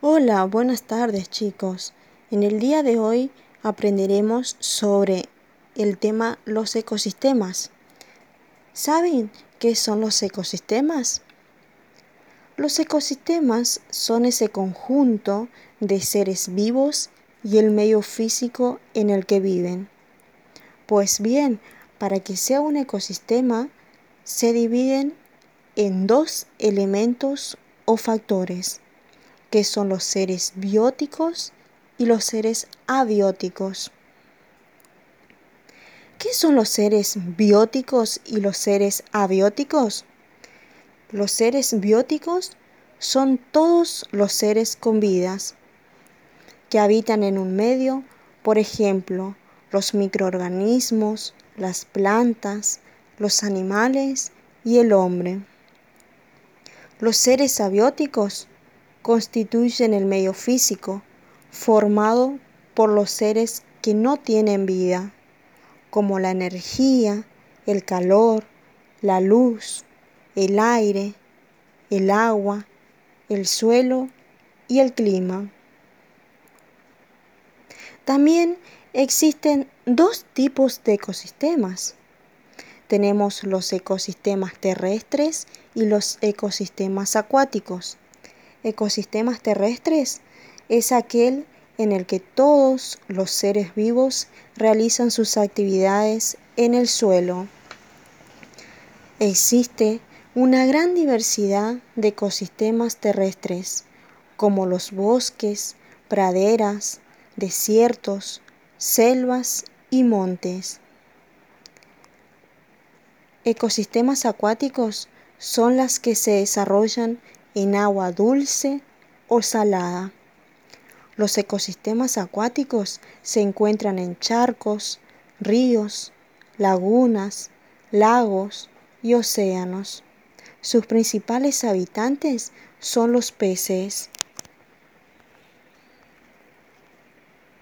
Hola, buenas tardes chicos. En el día de hoy aprenderemos sobre el tema los ecosistemas. ¿Saben qué son los ecosistemas? Los ecosistemas son ese conjunto de seres vivos y el medio físico en el que viven. Pues bien, para que sea un ecosistema se dividen en dos elementos o factores que son los seres bióticos y los seres abióticos. ¿Qué son los seres bióticos y los seres abióticos? Los seres bióticos son todos los seres con vidas que habitan en un medio, por ejemplo, los microorganismos, las plantas, los animales y el hombre. Los seres abióticos constituyen el medio físico formado por los seres que no tienen vida, como la energía, el calor, la luz, el aire, el agua, el suelo y el clima. También existen dos tipos de ecosistemas. Tenemos los ecosistemas terrestres y los ecosistemas acuáticos ecosistemas terrestres es aquel en el que todos los seres vivos realizan sus actividades en el suelo. Existe una gran diversidad de ecosistemas terrestres, como los bosques, praderas, desiertos, selvas y montes. Ecosistemas acuáticos son las que se desarrollan en agua dulce o salada. Los ecosistemas acuáticos se encuentran en charcos, ríos, lagunas, lagos y océanos. Sus principales habitantes son los peces.